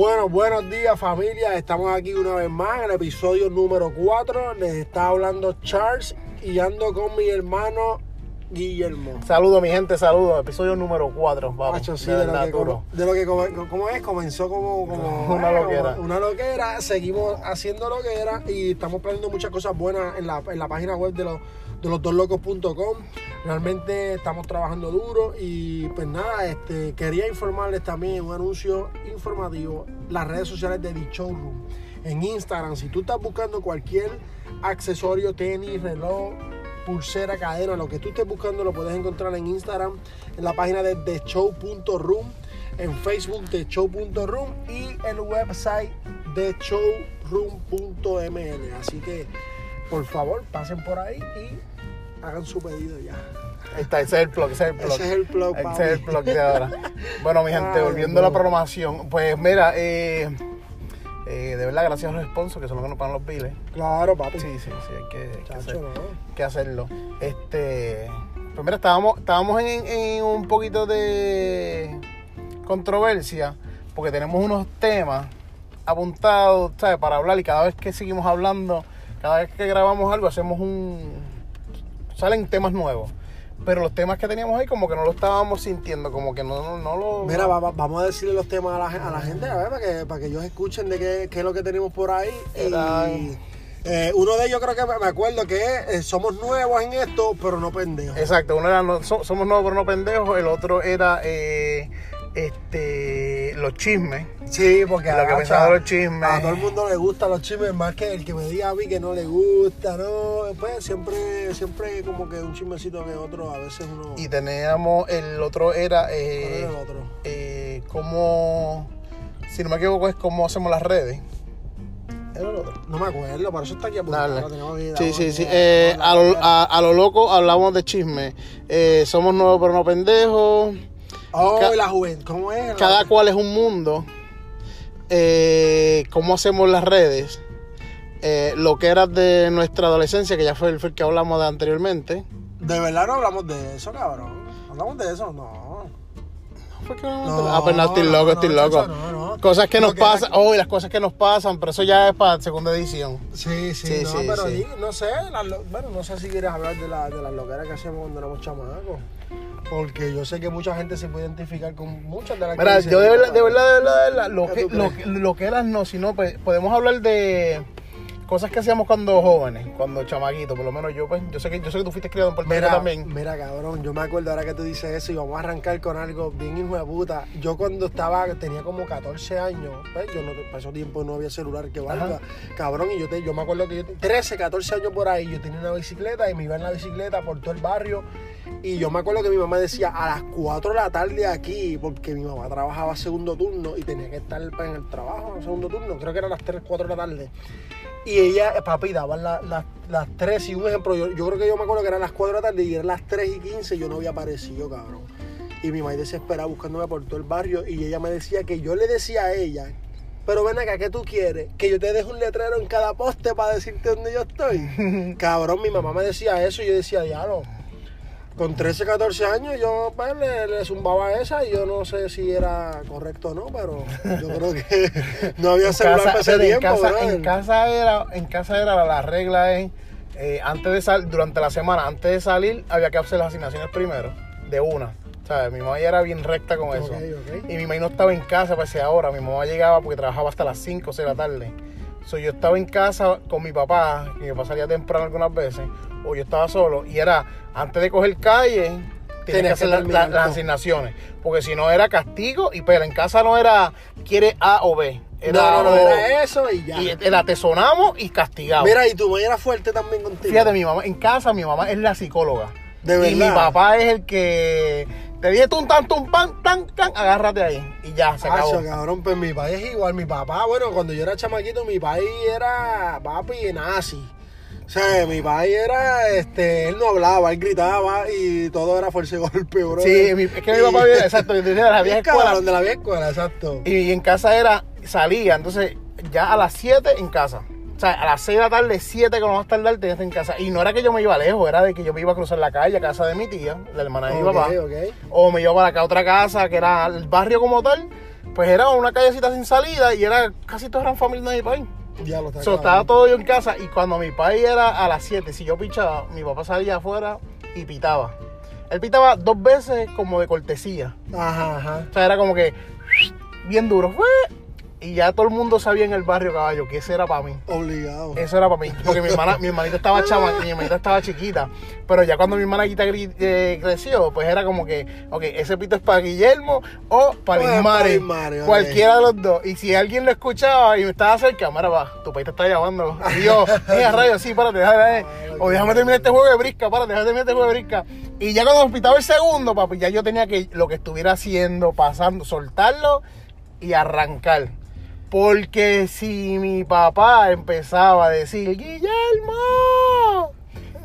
Bueno, buenos días familia, estamos aquí una vez más en el episodio número 4. Les está hablando Charles y ando con mi hermano Guillermo. Saludos, mi gente, saludos. Episodio número 4. Vamos. Macho, sí, de de, lo que, como, de lo que como, como es, comenzó como, como Una eh, loquera. Una loquera, seguimos haciendo loquera y estamos planeando muchas cosas buenas en la, en la página web de los de los doslocos.com. Realmente estamos trabajando duro y pues nada, este quería informarles también un anuncio informativo, las redes sociales de The Showroom. En Instagram, si tú estás buscando cualquier accesorio, tenis, reloj, pulsera, cadena, lo que tú estés buscando lo puedes encontrar en Instagram, en la página de theshow.room, en Facebook theshow.room y el website theshowroom.ml. Así que por favor pasen por ahí y hagan su pedido ya. Está, ese es el plug, ese es el plug. Ese es el plug, Ese papi. es el plug de ahora. Bueno, mi gente, Ay, volviendo a la programación, pues mira, eh, eh, de verdad, gracias a los sponsors que son los que nos pagan los biles. Claro, papi. Sí, sí, sí, hay que, hay que hacer- hay que hacerlo. Este, pues mira, estábamos, estábamos en, en un poquito de controversia porque tenemos unos temas apuntados, ¿sabes? Para hablar y cada vez que seguimos hablando, cada vez que grabamos algo, hacemos un... salen temas nuevos. Pero los temas que teníamos ahí como que no lo estábamos sintiendo, como que no, no, no lo... Mira, va- va- vamos a decirle los temas a la, gen- a la gente, a ver, para que, para que ellos escuchen de qué, qué es lo que tenemos por ahí. Y, eh, uno de ellos creo que me me acuerdo que es, eh, somos nuevos en esto, pero no pendejos. Exacto, uno era no- so- somos nuevos pero no pendejos, el otro era eh, este los chismes. Sí, porque Lo que agacha, pensaba de los chismes. a todo el mundo le gustan los chismes, más que el que me diga a mí que no le gusta, ¿no? Pues siempre, siempre como que un chismecito que otro, a veces uno... Y teníamos, el otro era ¿Cuál eh, era el otro? eh, cómo, si no me equivoco, es cómo hacemos las redes. Era el otro. No me acuerdo, por eso está aquí apuntado. Aquí, Sí, sí, sí. Eh, a, lo, a- a lo loco hablamos de chisme. Somos nuevos pero no pendejos. Oh, ca- la juventud, ¿cómo es? Cada cual es un mundo. Eh, cómo hacemos las redes. Eh, lo que era de nuestra adolescencia, que ya fue el, que hablamos de anteriormente. De verdad no hablamos de eso, cabrón. ¿Hablamos de eso? No. ¿Fue que hablamos No, de- ah, pues no, estoy no, loco, no, estoy loco. no, no. Cosas que nos que pasan, oh, y las cosas que nos pasan, pero eso ya es para segunda edición. Sí, sí, Sí, no, sí, pero sí. no sé, lo- bueno, no sé si quieres hablar de, la, de las loqueras que hacemos cuando éramos chamacos. Porque yo sé que mucha gente se puede identificar con muchas de las que Mira, dicen, yo de verdad, de verdad, de verdad, de verdad, lo ¿Qué que, lo, que- lo que eran no, sino pues, podemos hablar de cosas que hacíamos cuando jóvenes, cuando chamaguitos, por lo menos yo, pues, yo sé que, yo sé que tú fuiste criado en Puerto Rico también. mira, cabrón, yo me acuerdo ahora que tú dices eso y vamos a arrancar con algo bien hijo de puta. Yo cuando estaba, tenía como 14 años, pues, yo no, para ese tiempo no había celular que valga, Ajá. cabrón, y yo, te, yo me acuerdo que yo, te- 13, 14 años por ahí, yo tenía una bicicleta y me iba en la bicicleta por todo el barrio. Y yo me acuerdo que mi mamá decía a las 4 de la tarde aquí, porque mi mamá trabajaba segundo turno y tenía que estar pues, en el trabajo, en segundo turno, creo que eran las 3, 4 de la tarde. Y ella, eh, papi, daban la- la- las 3 y un ejemplo, yo, yo creo que yo me acuerdo que eran las 4 de la tarde y eran las 3 y 15 yo no había aparecido, cabrón. Y mi madre desesperada buscándome por todo el barrio y ella me decía que yo le decía a ella, pero ven acá, ¿qué tú quieres? Que yo te deje un letrero en cada poste para decirte dónde yo estoy. cabrón, mi mamá me decía eso y yo decía, diablo. Con 13, 14 años yo pues, le, le zumbaba esa y yo no sé si era correcto o no, pero yo creo que no había celular para ese en tiempo, casa, en casa era, en casa era la, la regla es, eh, antes de salir, durante la semana, antes de salir, había que hacer las asignaciones primero, de una. ¿Sabes? Mi mamá ya era bien recta con eso. Y mi mamá no estaba en casa para esa hora. Mi mamá llegaba porque trabajaba hasta las 5 o 6 de la tarde. So, yo estaba en casa con mi papá, que mi papá salía temprano algunas veces, o yo estaba solo, y era antes de coger calle, tenía que hacer la- la- las asignaciones. Porque si no era castigo, y pero en casa no era quiere A o B. Era, no, no, no, era eso y ya. y era te sonamos y castigado. Mira, y tu mamá era fuerte también contigo. Fíjate, mi mamá, en casa mi mamá es la psicóloga. De Y mi verdad. papá es el que te dije un tan, tum, pan, tan, tan, agárrate ahí. Y ya, se acabó. Acho, cabrón, pues mi país es igual. Mi papá, bueno, cuando yo era chamaquito, mi país era papi nazi. O sea, mi país era, este, él no hablaba, él gritaba y todo era fuerza de golpe, bro. Sí, mi- es que mi papá viene, exacto, de la vieja escuela. de la vieja escuela, exacto. Y en casa era, salía, entonces ya a las 7 en casa. O sea, a las 6 de la tarde, 7 que no más tardar, tenías en casa. Y no era que yo me iba lejos, era de que yo me iba a cruzar la calle a casa de mi tía, la hermana de mi papá. O me iba para acá a otra casa, que era el barrio como tal, pues era una callecita sin salida y era casi todos eran familia de mi país. Ya lo está So, estaba todo yo en casa y cuando mi país era a las 7, si yo pichaba, mi papá salía afuera y pitaba. Él pitaba dos veces como de cortesía. Ajá, ajá. O sea, era como que bien duro. ¡fue! Y ya todo el mundo sabía en el barrio caballo que ese era para mí. Obligado. Eso era para mí. Porque mi hermana, mi hermanita estaba chama, mi hermanita estaba chiquita. Pero ya cuando mi hermanita eh, creció, pues era como que, ok, ese pito es para Guillermo o para O es para Ismari. Ismari, ok. Cualquiera de los dos. Y si alguien lo escuchaba y me estaba cerca, mira, va, tu país te está llamando. Y yo, mira, rayo, sí, párate, déjame, o déjame terminar este juego de brisca, párate, déjame terminar este juego de brisca. Y ya cuando pitaba el segundo, papi, ya yo tenía que lo que estuviera haciendo, pasando, soltarlo y arrancar. Porque si mi papá empezaba a decir, Guillermo,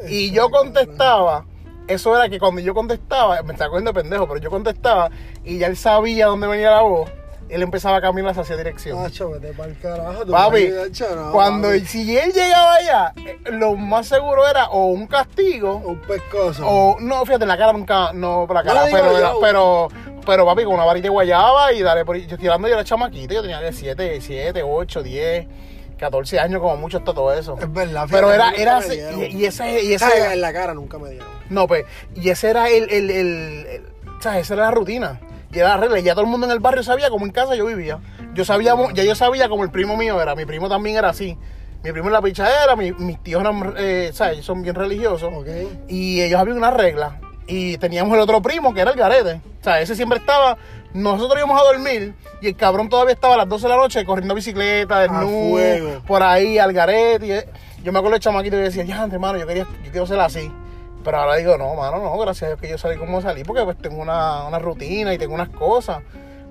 y yo contestaba, eso era que cuando yo contestaba, me está cogiendo de pendejo, pero yo contestaba y ya él sabía dónde venía la voz, él empezaba a caminar hacia dirección. Macho, vete pa'l carajo. tú Papi, no, cuando papi. si él llegaba allá, eh, lo más seguro era o un castigo Un pescozo. o no, fíjate, en la cara nunca, no por la cara, pero, pero, pero papi, con una varita de guayaba y dale por. Yo hablando, yo era chamaquito, yo tenía que 7, 7, 8, 10, 14 años, como mucho hasta todo eso. Es verdad, Pero era, era ese- y, y ese, y ese En la cara nunca me dieron. no, pues, y ese era el, el, el, el- ¿sabes? Esa era la rutina. Y era la regla. Y ya todo el mundo en el barrio sabía cómo en casa yo vivía. Yo sabía, ya yo sabía como el primo mío era. Mi primo también era así. Mi primo en la pichadera, mi- mis tíos eran, eh, ¿sabes? Ellos son bien religiosos. Y ellos habían una regla. Y teníamos el otro primo que era el garete. O sea, ese siempre estaba. Nosotros íbamos a dormir y el cabrón todavía estaba a las 12 de la noche corriendo bicicleta, desnudo, por ahí, al garete. y, eh, yo me acuerdo de chamaquito y decía, ya, antes, mano, yo, quería, yo quiero ser así. Pero ahora digo, no, mano, no, gracias a Dios que yo salí como salí, porque pues tengo una, una rutina y tengo unas cosas.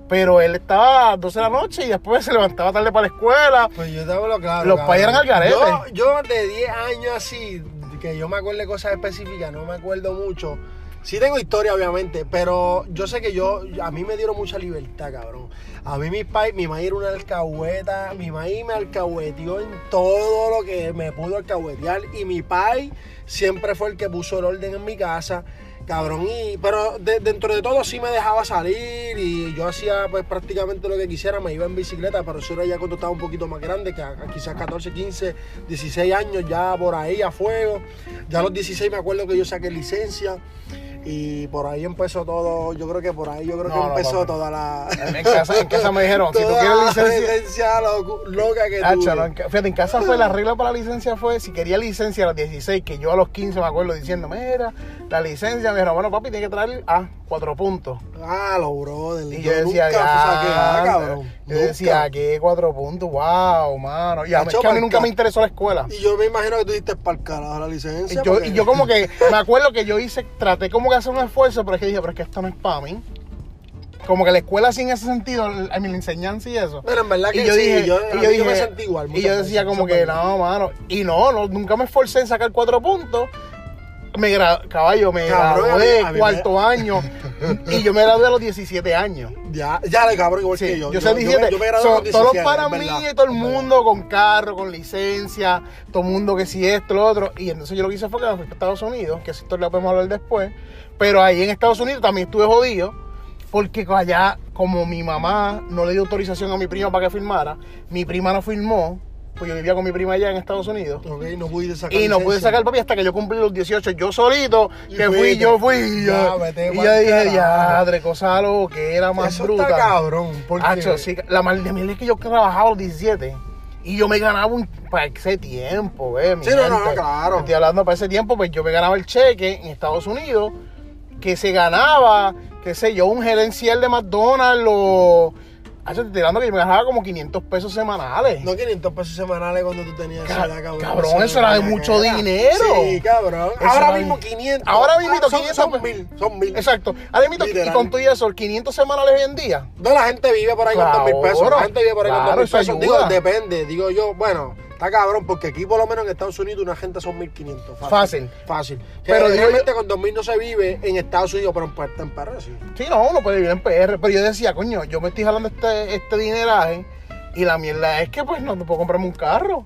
Pero él estaba a las 12 de la noche y después se levantaba tarde para la escuela. Pues yo te hablo claro. Los pais eran al garete. Yo, yo de 10 años así, que yo me acuerdo de cosas específicas, no me acuerdo mucho. Sí tengo historia, obviamente, pero yo sé que yo, a mí me dieron mucha libertad, cabrón. A mí mi pai, mi maíz era una alcahueta, mi maíz me alcahueteó en todo lo que me pudo alcahuetear y mi pai siempre fue el que puso el orden en mi casa. Cabrón, y, pero de- dentro de todo sí me dejaba salir y yo hacía pues prácticamente lo que quisiera, me iba en bicicleta, pero eso era ya cuando estaba un poquito más grande, que quizás 14, 15, 16 años ya por ahí a fuego. Ya a los 16 me acuerdo que yo saqué licencia y por ahí empezó todo, yo creo que por ahí yo creo No, que no, empezó toda la... En casa, en casa me dijeron, si tú quieres licencia, licencia loco- loca que tuve. no, en fíjate, en casa fue la regla para la licencia fue, si quería licencia a los 16, que yo a los 15 me acuerdo diciendo, mira, la licencia, me dijeron, bueno, papi, tiene que traer a cuatro puntos. Ah, los brother. Y yo decía, nunca ya, cabrón. yo decía. ¿qué cuatro puntos? Wow, mano. Y a es que a mí nunca me interesó la escuela. Y yo me imagino que tú diste para el carajo la Y licencia. yo, porque- y yo como que, me acuerdo que yo hice, traté como que hacer un esfuerzo, pero es que dije, pero es que esto no es para mí. Como que la escuela sin ese sentido, a la enseñanza y eso. Pero en verdad que y yo sí, dije, yo, y yo dije, me sentí igual. y yo veces, decía como que no, mano. Y no, no, nunca me esforcé en sacar cuatro puntos. Me gra- caballo, me Cabrón, a mí- gradué a mí me- cuarto año y yo me gradué a los 17 años. Ya, ya le cabrón igual Sí, que yo, yo. sé 17. Yo, me- yo me gradué So, a los todos los 17, para es mí y todo el mundo con carro, con licencia, todo el mundo que si esto, lo otro. Y entonces yo lo que hice fue que me fui a Estados Unidos, que historia la podemos hablar después. Pero ahí en Estados Unidos también estuve jodido, porque allá, como mi mamá no le dio autorización a mi prima para que firmara, mi prima no firmó, pues yo vivía con mi prima allá en Estados Unidos. Ok, no pudiste sacar Y no pude sacar el papi hasta que yo cumplí los 18. Yo solito, Y que fui, yo fui. Ya, vete y yo dije, ya, cosa lo que era más Eso bruta. está cabrón. Porque Hacho, sí, la mal de mí es que yo trabajaba a los 17 y yo me ganaba un para ese tiempo, eh, mi Sí, no, no, claro. Estoy hablando para ese tiempo, pues yo me ganaba el cheque en Estados Unidos que se ganaba, qué sé yo, un gerencial de McDonald's o Hacho, te estoy hablando que yo me ganaba como 500 pesos semanales. No 500 pesos semanales cuando tú tenías Ca- edad, cabrón. cabrón, eso era de mucho caguera. dinero. Sí, cabrón. Eso Ahora era mismo de- 500. Ahora mismo Ah, son, 500, son pues. mil, son mil. Exacto. Ahora mismo, y con todo eso, 500 semanales hoy en día. No, la gente vive por ahí con Claro, 2 mil pesos. La gente vive por ahí con claro, 2 mil eso pesos. Digo, depende. Digo yo, bueno, está cabrón, porque aquí por lo menos en Estados Unidos una gente son 1500. Fácil. Fácil. Pero Pero realmente con 2000 no se vive en Estados Unidos, pero en en Perro sí. Sí, no, uno puede vivir en PR, pero yo decía, coño, yo me estoy jalando este, este dineraje y la mierda es que pues no te puedo comprarme un carro.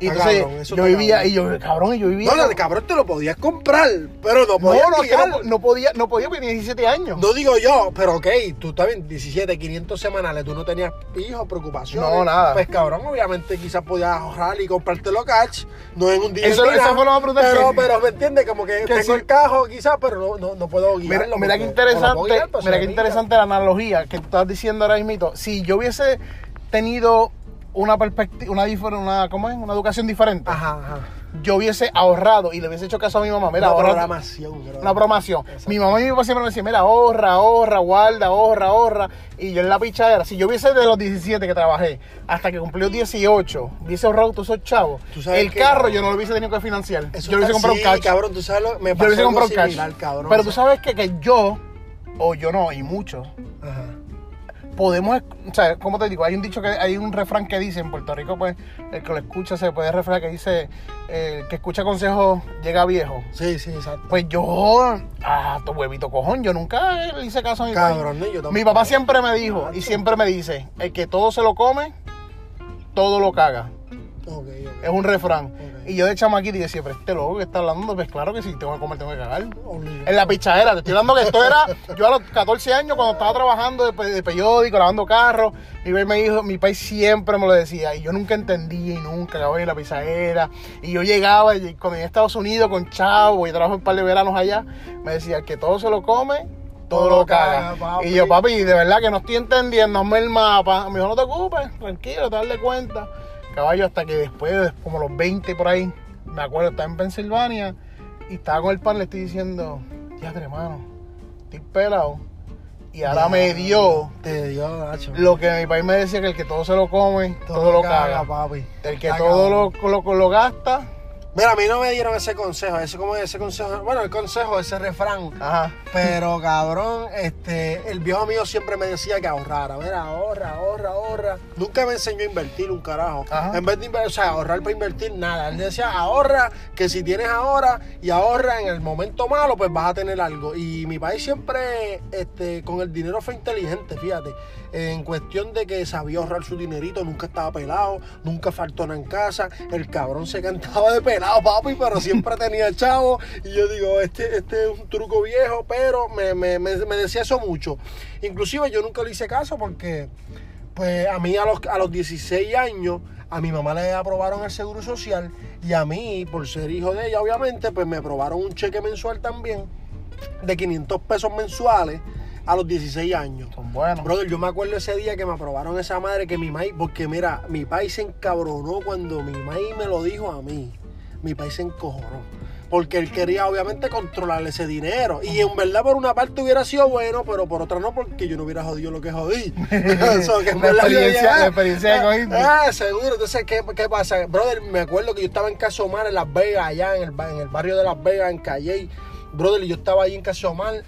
Y entonces cabrón, yo vivía, cabrón. y yo, cabrón, y yo vivía. No, no, de cabrón te lo podías comprar, pero no no, podías no, que guiar. no, no podía, no podía porque tenía 17 años. No digo yo, pero ok, tú también, 17, 500 semanales, tú no tenías hijos, preocupaciones. No, nada. Pues cabrón, obviamente quizás podías ahorrar y comprártelo cash, no en un día. Eso- eso fue lo más Pero, que- pero me entiendes, como que, que tengo sí. el cajo quizás, pero no, no, no puedo Mira, guiarlo. mira qué interesante, guiar, se mira qué interesante la analogía que tú estás diciendo ahora mismo. Si yo hubiese tenido una perspectiva, una, una, ¿cómo es? una educación diferente, Ajá, ajá. yo hubiese ahorrado y le hubiese hecho caso a mi mamá. Mira, Una ahorra- programación, bro. Una programación. Exacto. Mi mamá y mi papá siempre me decían, mira, ahorra, ahorra, guarda, ahorra, ahorra. Y yo en la pichadera, si yo hubiese de los 17 que trabajé hasta que cumplió 18, hubiese ahorrado todos esos chavos, Tú sabes el que, carro cabrón, yo no lo hubiese tenido que financiar. Eso yo lo hubiese comprado sí, un cash. cabrón, tú sabes lo me yo lo hubiese comprado un cash. cabrón. Pero tú sabes que, que yo, o yo no, y muchos. Podemos, o sea, ¿cómo te digo? Hay un dicho que hay un refrán que dice en Puerto Rico, pues, el que lo escucha se puede reflejar que dice, eh, el que escucha consejos llega viejo. Sí, sí, exacto. Pues yo, ah, tu huevito cojón, yo nunca le hice caso a mi. Cabrón, ¿no? yo tampoco. Mi papá siempre me dijo y siempre me dice, el que todo se lo come, todo lo caga. Es un refrán. Y yo de chamaquito y decía, pero este loco que está hablando, pues claro que si tengo que comer, tengo que cagar. En la pichadera, te estoy hablando que esto era, yo a los 14 años cuando estaba trabajando de, pe- de periódico, lavando carros, mi país me dijo, mi país siempre me lo decía y yo nunca entendía y nunca acababa en la pichadera. Y yo llegaba y cuando en Estados Unidos con Chavo y trabajo un par de veranos allá, me decía que todo se lo come, todo, lo caga. Y yo, papi, de verdad que no estoy entendiendo, hazme el mapa. Me dijo, no te ocupes, tranquilo, te darle cuenta. Caballo, hasta que después, de como los 20 por ahí, me acuerdo, estaba en Pensilvania y estaba con el pan, le estoy diciendo, ya hermano, estoy pelado. Y ahora Ya, me dio Te dio, Nacho. lo que mi país me decía, que el que todo se lo come, todo, lo caga. papi. El que todo lo, lo, lo gasta, Mira, a mí no me dieron ese consejo, ese como ese consejo, bueno, el consejo, ese refrán. ajá. Pero cabrón, este, el viejo mío siempre me decía que ahorrara. Mira, ahorra, ahorra, ahorra. Nunca me enseñó a invertir un carajo. Ajá. En vez de invertir, o sea, ahorrar para invertir, nada. Él decía, ahorra, que si tienes ahora y ahorra en el momento malo, pues vas a tener algo. Y mi país siempre, este, con el dinero fue inteligente, fíjate. En cuestión de que sabía ahorrar su dinerito, nunca estaba pelado, nunca faltó nada en casa. El cabrón se cantaba de pelado, papi, pero siempre tenía chavo. Y yo digo, este, este es un truco viejo, pero me, me, me, me decía eso mucho. Inclusive yo nunca le hice caso porque, pues a mí a los, a los 16 años, a mi mamá le aprobaron el seguro social y a mí, por ser hijo de ella, obviamente, pues me aprobaron un cheque mensual también de 500 pesos mensuales a los 16 años. Son buenos. Brother, yo me acuerdo ese día que me aprobaron esa madre que mi maíz, porque mira, mi país se encabronó cuando mi maíz me lo dijo a mí. Mi país se encojonó. Porque él quería obviamente controlar ese dinero. Y en verdad por una parte hubiera sido bueno, pero por otra no, porque yo no hubiera jodido lo que jodí. Que La experiencia- la ah, experiencia que cogiste. Ah, seguro. Entonces, ¿qué, ¿qué pasa? Brother, me acuerdo que yo estaba en Casomar, en Las Vegas, allá en el, en el barrio de Las Vegas, en Calle. Brother, y yo estaba ahí en Casomar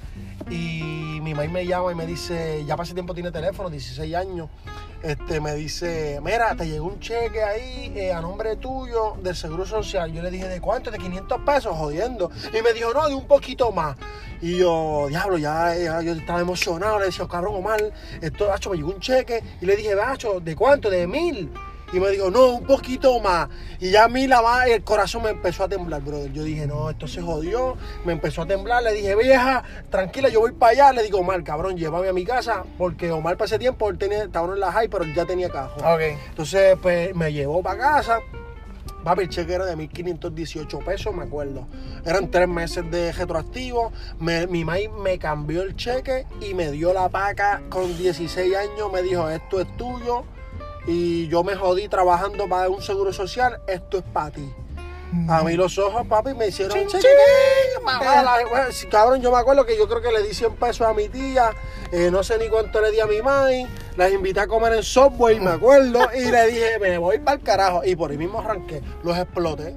y mi maíz me llama y me dice, ya para ese tiempo tiene teléfono, 16 años. Este, me dice, mira, te llegó un cheque ahí eh, a nombre tuyo del Seguro Social. Yo le dije, ¿de cuánto? De 500 pesos, jodiendo. Y me dijo, no, de un poquito más. Y yo, diablo, ya, yo estaba emocionado. Le decía, cabrón, Omar, esto, Bacho, me llegó un cheque. Y le dije, Bacho, ¿de cuánto? De mil. Y me dijo, no, un poquito más. Y ya a mí la va- el corazón me empezó a temblar, brother. Yo dije, no, esto se jodió. Me empezó a temblar. Le dije, vieja, tranquila, yo voy para allá. Le digo, Omar, cabrón, llévame a mi casa. Porque Omar para ese tiempo, él tenía, estaba en la high, pero él ya tenía cajo. Ok. Entonces, pues me llevó para casa. Papi, el cheque era de 1.518 pesos, me acuerdo. Eran tres meses de retroactivo. Me- mi maíz me cambió el cheque y me dio la paca con 16 años. Me dijo, esto es tuyo. Y yo me jodí trabajando para un seguro social. Esto es para ti. A mí los ojos, papi, me hicieron Chin, chin. Mamá, la- bueno, sí, cabrón, yo me acuerdo que yo creo que le di 100 pesos a mi tía. eh, no sé ni cuánto le di a mi mãe. Las invité a comer en Subway, me acuerdo. y le dije, me voy para el carajo. Y por ahí mismo arranqué. Los exploté.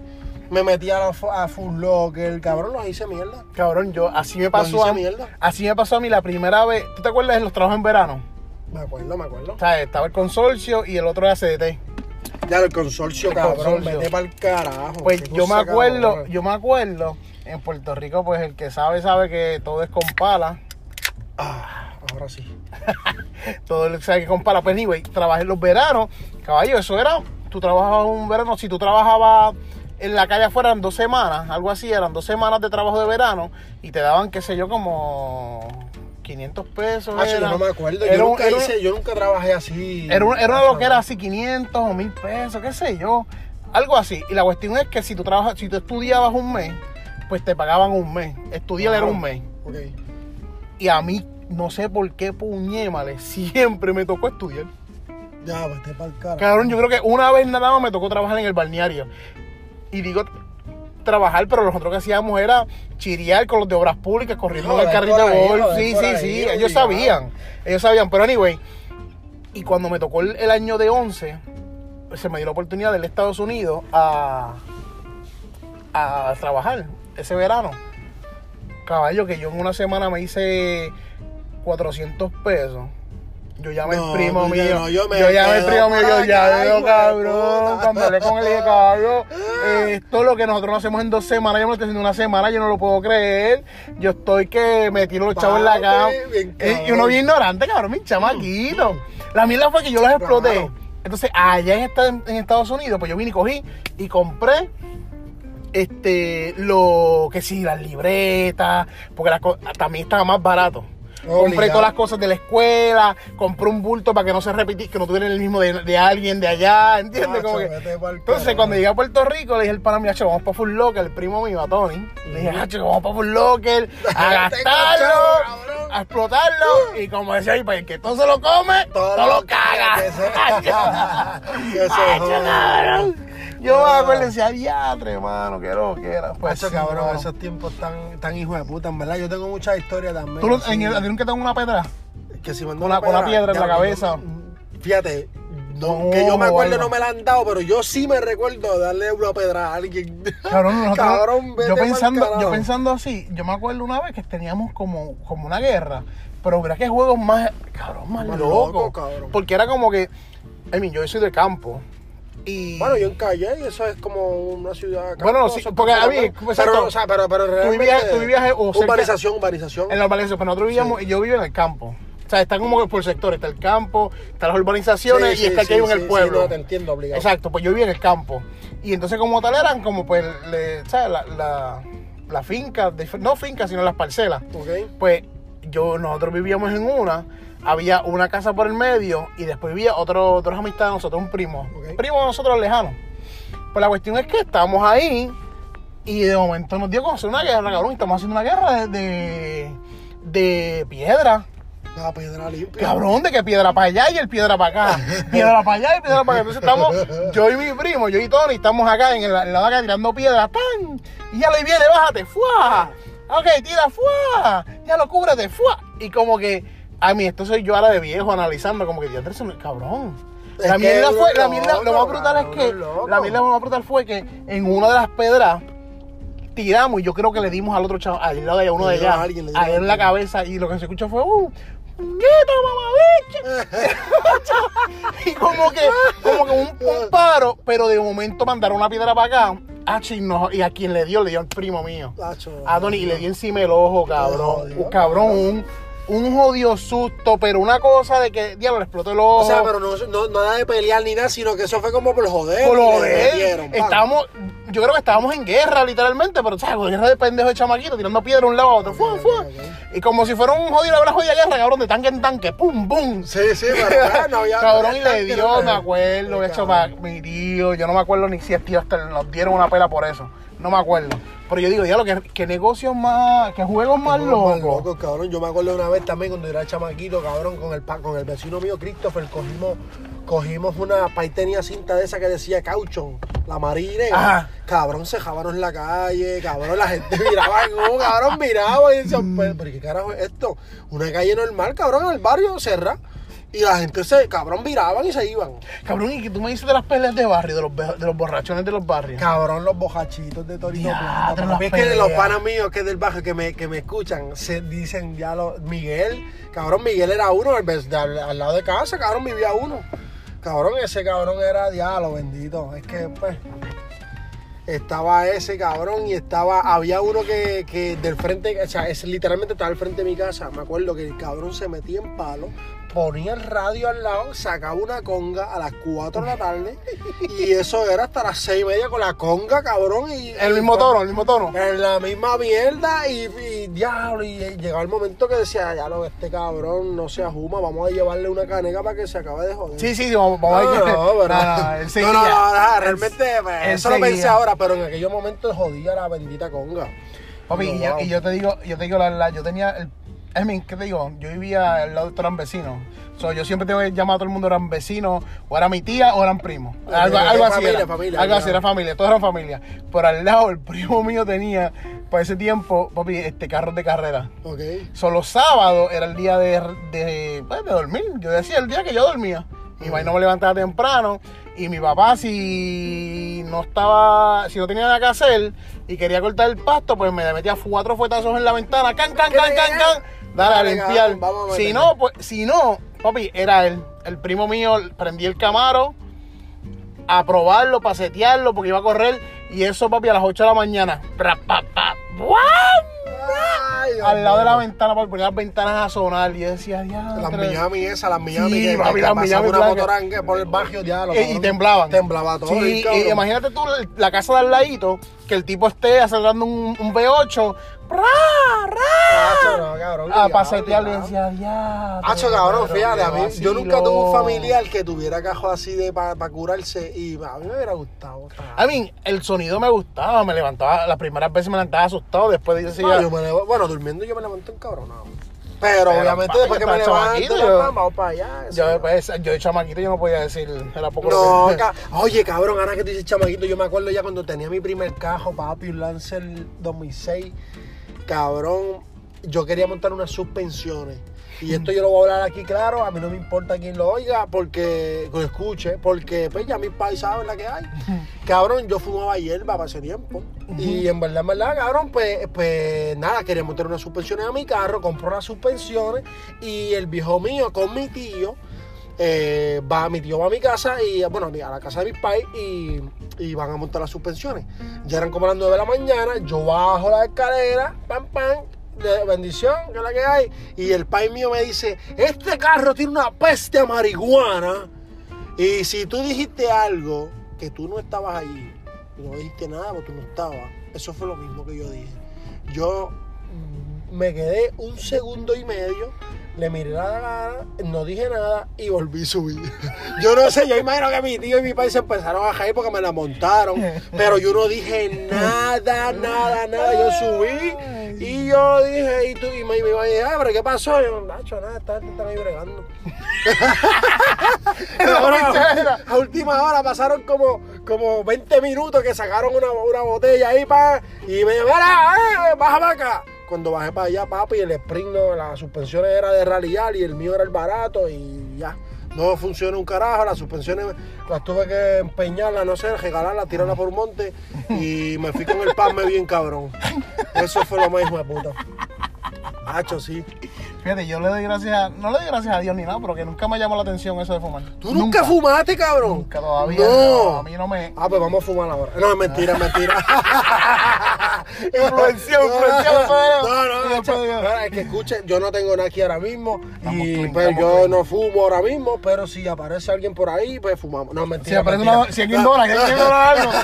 Me metí a, la, a Full Locker. Cabrón, los hice mierda. Cabrón, yo así me Los pasó hice a mí. mierda. Así me pasó a mí la primera vez. ¿Tú te acuerdas de los trabajos en verano? Me acuerdo, me acuerdo. O sea, estaba el consorcio y el otro era CDT. Ya, el consorcio, El cabrón. consorcio. Vete para el carajo. Pues yo me acuerdo, cabrón. yo me acuerdo, en Puerto Rico, pues el que sabe, sabe que todo es con pala. Ah, ahora sí. Todo el que sabe que con pala. Pues anyway, trabajé en los veranos, caballo, eso era, tú trabajabas un verano, si tú trabajabas en la calle afuera en dos semanas, algo así, eran dos semanas de trabajo de verano y te daban, qué sé yo, como 500 pesos. Ah, sí, yo era. no me acuerdo. Era Yo un- nunca, era un- hice, yo nunca trabajé así. Era, era una loquera así, 500 o 1000 pesos, qué sé yo. Algo así. Y la cuestión es que si tú trabajas, si tú estudiabas un mes, pues te pagaban un mes. Estudiar era un mes. Ok. Y a mí, no sé por qué puñémale, siempre me tocó estudiar. Ya, vete para el cara. Cabrón, yo creo que una vez nada más me tocó trabajar en el balneario. Y digo trabajar, pero nosotros que hacíamos era chirear con los de obras públicas, corriendo en el carrito de golf. Sí, sí, ahí, sí. obligado. Ellos sabían. Ellos sabían. Pero anyway, y cuando me tocó el, el año de 11, se me dio la oportunidad de ir a Estados Unidos a, a trabajar ese verano. Caballo, que yo en una semana me hice 400 pesos. Yo llamé No, al primo yo mío. no, yo yo, llamé al primo mío. Yo ya de cabrón. Cuando hablé con él, dije, cabrón, esto lo que nosotros no hacemos en dos semanas, yo me lo estoy haciendo en una semana, yo no lo puedo creer. Yo estoy que me tiro los chavos en la cama. Y- uno bien ignorante, cabrón, mi chamaquito. La mierda fue que yo los exploté. Entonces, allá en, esta- en Estados Unidos, pues yo vine y cogí y compré este lo que sí, las libretas, porque co- también estaba más barato. Compré todas las cosas de la escuela, compré un bulto para que no se repitiera, que no tuvieran el mismo de, de alguien de allá, ¿entiendes? Macho, Como que- vete pa'l entonces, cuando llegué a Puerto Rico, le dije al pana mío, "Hacho, vamos para Full Locker, el primo mío, a Tony. Le dije, "Hacho, vamos para Full Locker, a gastarlo, a explotarlo. Y como decía ahí, para el que todo se lo come, todo, lo caga. Que se, que se. Yo me acuerdo y decía, diatre, hermano, qué lo que era. Pues Macho, sí, cabrón, mano. esos tiempos tan, tan hijos de puta, en verdad. Yo tengo muchas historias también. ¿Tú así, en el, a ti nunca te dan una pedra? que si mandó una- con una piedra en la cabeza? yo- fíjate, no, que yo me acuerdo no me la han dado, pero yo sí me recuerdo darle una pedra a alguien. Cabrón, nosotros, Cabrón, vete yo pensando, yo pensando así, yo me acuerdo una vez que teníamos como, como una guerra, pero verás que juegos más, cabrón, más, Más locos. loco, cabrón. Porque era como que, I mean, yo soy de campo. Y Bueno, yo en Calle, y eso es como una ciudad. Bueno, sí, porque a mí, pero, o sea, pero, pero realmente, vivías- tú vivías, o urbanización, urbanización. en la urbanización, pero nosotros vivíamos, y yo vivo en el campo. O sea, está como que por sector, está el campo, está las urbanizaciones Sí, y está el que en el sí, pueblo. sí, no, te entiendo, obligado. Exacto, pues yo vivía en el campo. Y entonces como tal eran como pues, le- ¿sabes? La, la, la finca, no finca, sino las parcelas. Ok. Pues yo, nosotros vivíamos en una, había una casa por el medio y después vivía otro, otros amistades de nosotros, un primo. Ok. Primo de nosotros lejano. Pues la cuestión es que estábamos ahí y de momento nos dio como hacer una guerra, cabrón. y Estamos haciendo una guerra de, de, de piedra. La piedra limpia. Cabrón, de que piedra para allá y el piedra para acá. Piedra para allá y piedra para acá. Entonces estamos, yo y mi primo, yo y Tony, estamos acá en el, en la vaca tirando piedras. ¡Pam! Y ya le viene, bájate, ¡fua! Ok, tira, ¡fua! Ya lo cúbrete, ¡fua! Y como que, a mí, esto soy yo ahora de viejo analizando, como que, diantre, eso no- cabrón. Es La mierda fue, la mierda, lo más brutal es que, la mierda lo más brutal fue que en una de las pedras tiramos y yo creo que le dimos al otro chavo, al lado de uno de allá, a él en la cabeza y lo que se escuchó fue un ¡Quieto, mamabicho! y como que, como que un, un paro, pero de momento mandaron una piedra para acá. Ah, chi, no, y a quien le dio, le dio al primo mío. A Donny, y le dio encima el ojo, cabrón. Un cabrón, un, un jodido susto, pero una cosa de que, diablo, le explotó el ojo. O sea, pero no, no, nada de pelear ni nada, sino que eso fue como por joder. Por joder, estábamos, yo creo que estábamos en guerra, literalmente, pero, ¿sabes? Guerra de pendejos de chamaquito, tirando piedra de un lado a otro, fue, fue. Y como si fuera un jodido, una jodida guerra, cabrón, de tanque en tanque, pum, pum. Sí, sí, pero no había. Cabrón, y le dio, me acuerdo, Sí, hecho mi tío, yo no me acuerdo ni si el tío hasta nos dieron una pela por eso, no me acuerdo. Pero yo digo, diablo, ¿qué, qué negocios más, qué juegos más locos. cabrón. Yo me acuerdo una vez también cuando era chamaquito, cabrón, con el, con el vecino mío, Christopher, cogimos, cogimos una, pa' ahí tenía cinta de esa que decía cauchon, la marina. Ajá. Cabrón, se jabaron en la calle, cabrón, la gente miraba, como, cabrón, miraba y decía, pero ¿pero qué carajo es esto? Una calle normal, cabrón, en el barrio, cerra. Y la gente se, cabrón, viraban y se iban. Cabrón, y que tú me dices de las peleas de barrio, de los, de los borrachones de los barrios. Cabrón, los bojachitos de Torito Diadre, Plata. Es que peleas. los panas míos que es del barrio que me, que me escuchan se dicen ya lo, Miguel, cabrón, Miguel era uno, al, vez de- al, al lado de casa, cabrón, vivía uno. Cabrón, ese cabrón era diablo, bendito. Es que pues estaba ese cabrón y estaba, había uno que, que del frente, o sea, es, literalmente estaba al frente de mi casa. Me acuerdo que el cabrón se metía en palo ponía el radio al lado, sacaba una conga a las 4 de la tarde y eso era hasta las 6 y media con la conga, cabrón. Y, El y mismo pues, tono, el mismo tono. En la misma mierda y, y diablo, y llegaba el momento que decía, ya lo, este cabrón no se ajuma, vamos a llevarle una caneca para que se acabe de joder. Sí, sí, sí, vamos, vamos No, a no, no, No, no, no, realmente pues, él eso lo pensé ahora, pero en aquellos momentos jodía la bendita conga. Papi, y, yo, y yo te digo, yo te digo la verdad, yo tenía el. I mean, ¿qué te digo? Yo vivía al lado de eran vecinos. So, yo siempre tengo que llamar a todo el mundo, eran vecinos, o era mi tía o eran primos. Algo, algo así. familia, era. familia, algo así, era familia, todos eran familia. Por al lado, el primo mío tenía, para ese tiempo, papi, este carros de carrera. Ok. Solo sábado era el día de, de, pues, de dormir. Yo decía el día que yo dormía. Mi mamá no me levantaba temprano. Y mi papá, si no estaba, si no tenía nada que hacer y quería cortar el pasto, pues me metía cuatro fuetazos en la ventana. Can, can, can, can, can. Dale a limpiar. vamos a Si no, pues, si no, papi, era él. El primo mío, prendí el camaro a probarlo, para setearlo, porque iba a correr. Y eso, papi, a las 8 de la mañana. Pra, pa, pa. Ay, al lado de la ventana para poner las ventanas a sonar y yo decía, ya. Las Miami esas, las Miami, Sí, que, papi, que las Miami una motoranga por el barrio ya. los Y, y temblaban. Temblaba todo. Sí, y imagínate tú la casa de al ladito, que el tipo esté acelerando un, un V8. ¡Ra, Hacho, no, cabrón, Ah, para setearle y decía, ya. Hacho, cabrón, fíjate, a mí, yo nunca tuve un vacilo". familiar que tuviera cajo así de para curarse y a mí me hubiera gustado. A mí, el sonido me gustaba, me levantaba, las primeras veces me levantaba asustado, después decía, No, yo me levo- bueno, durmiendo yo me levanto encabronado. Pero, Pero, obviamente después que me levanto, yo- pam, vamos para allá. yo, eso. pues, yo de chamaquito yo no podía decir, era poco No, que- ca- oye, cabrón, ahora que tú dices chamaquito, yo me acuerdo ya cuando tenía mi primer cajo, papi, un Lancer 2006, cabrón, yo quería montar unas suspensiones. Y esto yo lo voy a hablar aquí claro, a mí no me importa quién lo oiga, porque lo escuche, porque pues ya mis pais saben la que hay. Cabrón, yo fumaba hierba para ese tiempo. Y en verdad, en verdad, cabrón, pues, pues nada, quería montar unas suspensiones a mi carro, compró unas suspensiones y el viejo mío con mi tío, eh, va, mi tío va a mi casa y, bueno, a la casa de mis pais y, y van a montar las suspensiones. Ya eran como las 9 de la mañana, yo bajo la escalera, pam, pam, de bendición, que es la que hay. Y el pai mío me dice, este carro tiene una peste a marihuana. Y si tú dijiste algo que tú no estabas allí, no dijiste nada porque tú no estabas, eso fue lo mismo que yo dije. Yo me quedé un segundo y medio, le miré la cara, no dije nada y volví a subir. Yo no sé, yo imagino que mi tío y mi padre se empezaron a reír porque me la montaron, pero yo no dije nada, nada, nada. Yo subí y yo dije, y tú, y mi, mi mamá dice, ah, pero ¿qué pasó? Y yo, Nacho, nada, gente está ahí bregando. a última hora pasaron como, como 20 minutos que sacaron una, una botella ahí pa, y me dijo, mira, eh, baja para acá. Cuando bajé para allá, papi, el sprint, no, las suspensiones era de ralliar y el mío era el barato y ya. No funcionó un carajo, las suspensiones las tuve que empeñarlas, no sé, regalarlas, tirarlas por un monte y me fui con el pasme bien cabrón. Eso fue lo más hijo de puta. Hacho, sí. Fíjate, yo le doy gracias a, no le doy gracias a Dios ni nada, pero que nunca me llamó la atención eso de fumar. ¿Tú nunca, fumaste, cabrón? Nunca todavía. No. a mí no me. Ah, pues vamos a fumar ahora. No, es mentira, es mentira. Influenció, influenció, No, no, no, de- no, es que escuchen, yo no tengo nada aquí ahora mismo Estamos y clean, pues yo clean. no fumo ahora mismo, pero si aparece alguien por ahí, pues fumamos. No, mentira. Si aparece mentira. una, si alguien dona, si alguien dona algo.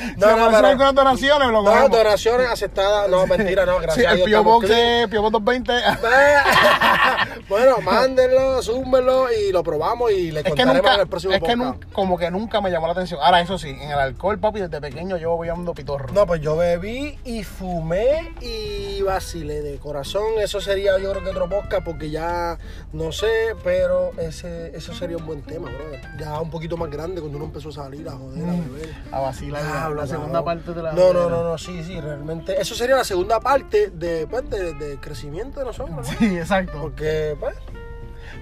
Si No, no, aparecen algunas donaciones, lo No, donaciones aceptadas. No, mentira, no, gracias Sí, a el Dios. Pio Box Pio Box 220. bueno, mándenlo, súmenlo y lo probamos y le Es que contaremos nunca, en el próximo es que nunca, como que nunca me llamó la atención. Ahora, eso sí, en el alcohol, papi, desde pequeño yo voy andando pitorro. No, pues yo bebí y fumé y vacilé de corazón. Eso sería yo creo que otro podcast porque ya no sé, pero ese, eso sería un buen tema, brother. Ya un poquito más grande cuando uno empezó a salir, a joder, a beber. A vacilar. la- Diablo, la segunda parte de la. No, no, no, no, sí, sí, realmente. Eso sería la segunda parte de, pues, de, de crecimiento de nosotros, ¿no? Sí, exacto. Porque, pues,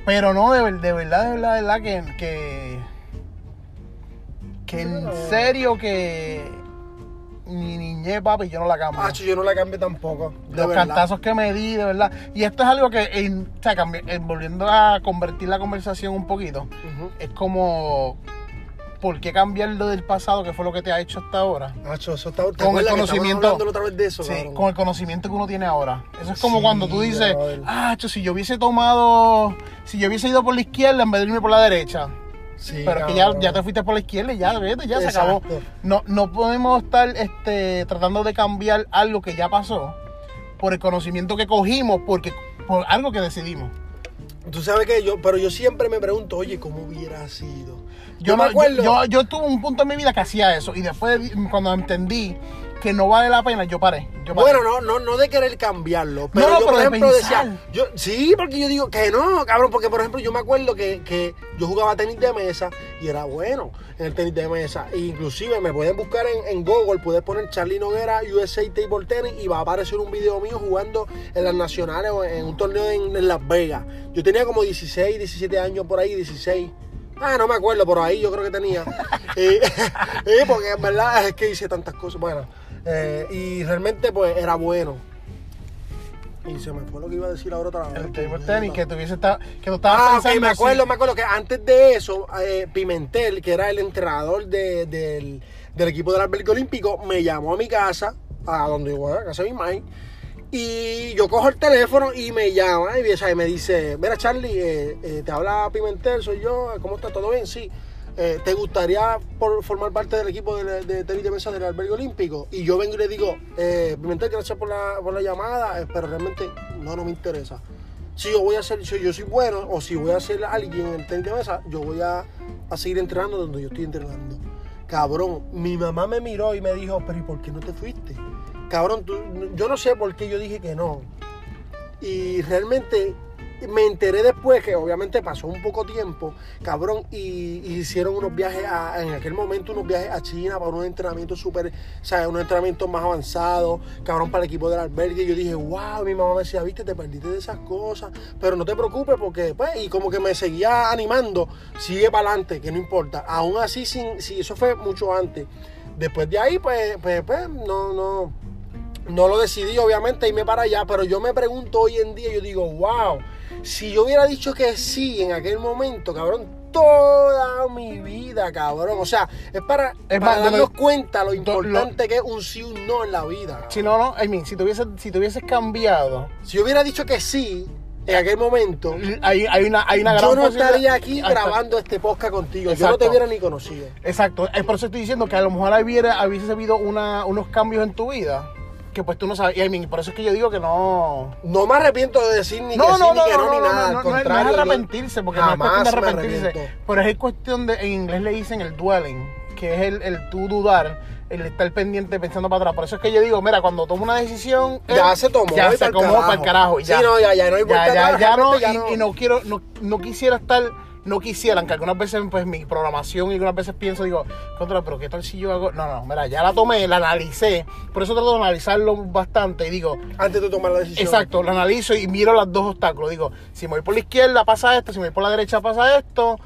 Pero no, de, ver- de verdad, de verdad, de verdad que. Que, que en serio que. Mi niñez, papi, yo no la cambio. macho, yo no la cambié tampoco. De los verdad. cantazos que me di, de verdad. Y esto es algo que, en- o sea, en- volviendo a convertir la conversación un poquito, es como por qué cambiar lo del pasado, que fue lo que te ha hecho hasta ahora. Macho, eso está, ¿te Con el conocimiento. otra vez de eso, Sí, cabrón? con el conocimiento que uno tiene ahora. Eso es como Sí, cuando tú dices, ah, cho, si yo hubiese tomado, si yo hubiese ido por la izquierda en vez de irme por la derecha. Sí, Pero es que ya, ya te fuiste por la izquierda y ya, vete, ya se acabó. No, no podemos estar este, tratando de cambiar algo que ya pasó por el conocimiento que cogimos, porque por algo que decidimos. Tú sabes que yo, pero yo siempre me pregunto, oye, ¿cómo hubiera sido? Yo, me yo, yo tuve un punto en mi vida que hacía eso y después cuando entendí que no vale la pena, yo paré. Yo paré. Bueno, no, no, no de querer cambiarlo, pero No, yo, pero por ejemplo, decía, yo, sí, porque yo digo que no, cabrón, porque por ejemplo, yo me acuerdo que, que yo jugaba tenis de mesa y era bueno en el tenis de mesa. E inclusive me pueden buscar en, en Google, puedes poner Charlie Noguera USA Table Tennis y va a aparecer un video mío jugando en las nacionales o en un torneo en, en Las Vegas. Yo tenía como 16, 17 años por ahí, 16. Ah, no me acuerdo, pero ahí yo creo que tenía. Eh, porque en verdad es que hice tantas cosas. Bueno, eh, y realmente pues era bueno. Y se me fue lo que iba a decir ahora otra vez. el table tenis que tuviese esta- que tú estabas Ah, ok, pensando me así. acuerdo, me acuerdo que antes de eso, eh, Pimentel, que era el entrenador de- del, del equipo del albergue olímpico, me llamó a mi casa, a donde yo a casa de mi mãe, y yo cojo el teléfono y me llama y me dice, mira Charlie, eh, eh, te habla Pimentel, soy yo, ¿cómo está? ¿Todo bien? Sí. Eh, ¿Te gustaría formar parte del equipo de, tenis de mesa del albergue olímpico? Y yo vengo y le digo, eh, gracias por la, llamada, eh, pero realmente no, no me interesa si yo voy a ser, si yo soy bueno o si voy a ser alguien en el tenis de mesa, yo voy a, seguir entrenando donde yo estoy entrenando. Cabrón, mi mamá me miró y me dijo, pero ¿y por qué no te fuiste? Cabrón, yo no sé por qué yo dije que no. Y realmente me enteré después que obviamente pasó un poco tiempo, cabrón, y, hicieron unos viajes, a- en aquel momento unos viajes a China para unos entrenamientos súper, o sea, unos entrenamientos más avanzados, cabrón, para el equipo del albergue. Y yo dije, wow, mi mamá me decía, viste, te perdiste de esas cosas, pero no te preocupes porque, pues, y como que me seguía animando, sigue para adelante, que no importa. Aún así, sin, sí, eso fue mucho antes. Después de ahí, pues, pues, pues, no, no, no lo decidí, obviamente, irme para allá, pero yo me pregunto hoy en día, yo digo, wow, si yo hubiera dicho que sí en aquel momento, cabrón, toda mi vida, cabrón. O sea, es para, Es para más, de darnos lo- cuenta lo lo- importante que es un sí un no en la vida. Si no, no, I mean, si te hubieses, si te hubieses cambiado, Si yo hubiera dicho que sí en aquel momento, hay, hay una, hay una gran yo no estaría aquí grabando este podcast contigo. Yo no te hubiera ni conocido. Exacto, es por eso estoy diciendo que a lo mejor hubiera, hubiese habido una, unos cambios en tu vida que pues tú no sabes. Y por eso es que yo digo que no. No me arrepiento de decir ni No, que sí, no, ni no, que no, ni nada. no, no, es arrepentirse, porque no es cuestión de arrepentirse. Pero es cuestión de, en inglés le dicen el dwelling, que es el, el tú dudar, el estar pendiente pensando para atrás. Por eso es que yo digo, mira, cuando tomo una decisión. Ya eh, se tomó, Ya se carajo. para el carajo. y Sí, Ya. no, ya- ya no hay vuelta ya, ya, ya no. y no quiero, no, no quisiera estar. No quisieran, que algunas veces pues mi programación y algunas veces pienso, digo, contra, pero qué tal si yo hago. No, no, mira, ya la tomé, la analicé. Por eso trato de analizarlo bastante y digo, Antes de tomar la decisión. Exacto, lo analizo y miro los dos obstáculos. Digo, si me voy por la izquierda pasa esto, si me voy por la derecha pasa esto.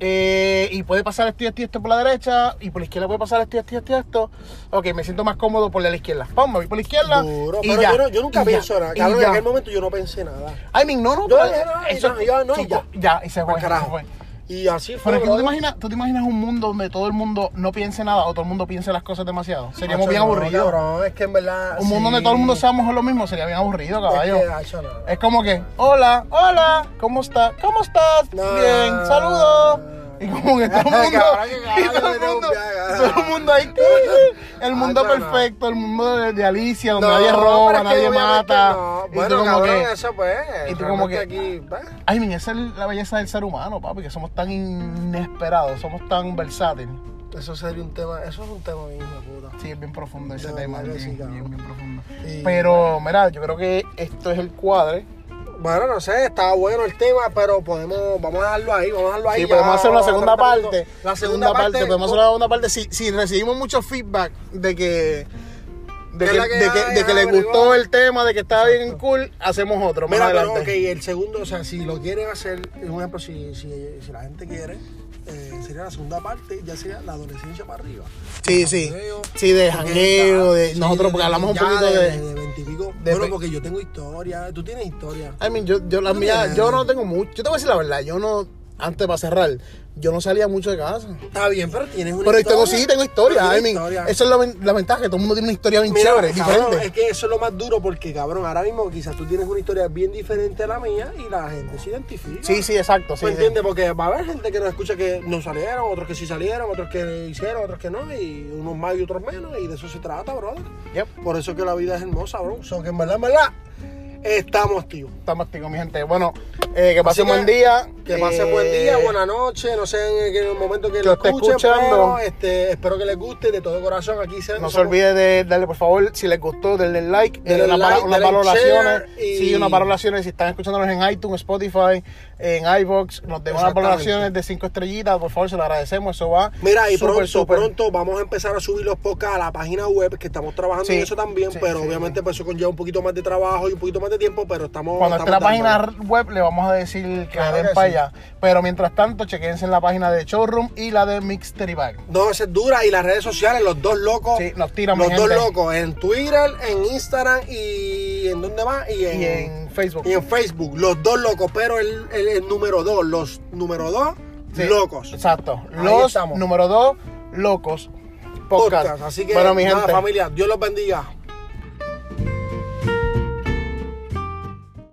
Eh, y puede pasar esto y esto y esto por la derecha. Y por la izquierda puede pasar esto y esto y esto y esto. Ok, me siento más cómodo por la izquierda. Pum, me voy por la izquierda. Duro, y pero ya, yo, no- yo nunca y pienso ya, nada. Cabrón, en aquel momento yo no pensé nada. I mean, no, no, Yo, no, eso, no, yo, no, y ya. y se fue, Pa'l se carajo. fue. Y así fue. Pero es que tú te, imaginas, tú te imaginas un mundo donde todo el mundo no piense nada o todo el mundo piense las cosas demasiado. Seríamos bien no, aburridos. cabrón, es que en verdad. Un mundo donde todo el mundo seamos lo mismo sería bien aburrido, caballo. Es que, no. Es como que, hola, hola, ¿cómo estás? ¿Cómo estás? No. Bien, saludos. Y como que todo el mundo, y todo el mundo, todo el mundo ahí, el mundo perfecto, el mundo de, de Alicia, donde No, nadie roba, nadie mata. Bueno, como cabrón, que, eso pues. y tú como que- aquí, pues, ay, min, esa es la belleza del ser humano, papi, que somos tan inesperados, somos tan versátiles. Eso sería un tema. Eso es un tema bien puta. Sí, es bien profundo ese tema, bien, bien, profundo. Pero, mira, yo creo que esto es el cuadre. Bueno, no sé, estaba bueno el tema, pero podemos, vamos a dejarlo ahí, vamos a dejarlo ahí. Sí, ya podemos hacer una segunda parte. La segunda, parte, podemos hacer una segunda parte. Si, si recibimos mucho feedback de que. De Que que, de que, de que le gustó el tema, de que estaba bien cool, hacemos otro. Más Mira, pero adelante. ok, el segundo, o sea, si lo quieren hacer, un ejemplo, si, si, si la gente quiere, eh, sería la segunda parte, ya sería la adolescencia para arriba. Sí, sí. Jangueo. Sí, de jangueo, de sí, nosotros, porque hablamos un poquito de. De veintipico. de Bueno, porque yo tengo historia, tú tienes historia. I mean, yo, yo la mía, yo no tengo mucho. Yo te voy a decir la verdad, yo no. Antes para cerrar, yo no salía mucho de casa. Está bien, pero tienes una Pero historia. tengo, sí, tengo historia. Pero I mean, historia. Eso es la, ven- la ventaja, que todo el mundo tiene una historia bien Mira, chévere, cabrón, diferente. Es que eso es lo más duro porque, cabrón, ahora mismo quizás tú tienes una historia bien diferente a la mía y la gente se identifica. Sí, sí, exacto. Sí, ¿Me sí. entiendes? Porque va a haber gente que nos escucha que no salieron, otros que sí salieron, otros que hicieron, otros que no, y unos más y otros menos, y de eso se trata, brother. Yep. Por eso que la vida es hermosa, bro. So que en verdad, en verdad, estamos activos. Estamos activos, mi gente. Bueno, eh, que pasen buen día. Que pasen Eh, buen día, buena noche, no sé en el momento que, Que lo escuchen, escuchando. pero este, espero que les guste de todo corazón. Aquí se, No se somos- olvide de darle, por favor, si les gustó, denle like, Denle denle like, valoraciones. y- Sí, unas valoraciones. Si están escuchándonos en iTunes, Spotify, en iBox, nos den unas valoraciones de cinco estrellitas. Por favor, se lo agradecemos. Eso va. Mira, y pronto, pronto vamos a empezar a subir los podcasts a la página web, que estamos trabajando Sí, en eso también, sí, pero obviamente pues, eso conlleva un poquito más de trabajo y un poquito más de tiempo, pero estamos... Cuando esté la página web, le vamos a decir que Claro den para sí. Pero mientras tanto, chequense en la página de Showroom y la de Mixtery Bag. No, esa es dura. Y las redes sociales, los dos locos. Sí, nos tiran, Los dos gente. locos. En Twitter, en Instagram y en dónde más. Y en, Y en Facebook. y en Facebook. Los dos locos. Pero el, el- el número dos. Los número dos Sí, locos. Exacto. Ahí Los estamos. número dos, locos. Podcast. Podcast. Así que, bueno, mi nada, gente. familia, Dios los bendiga.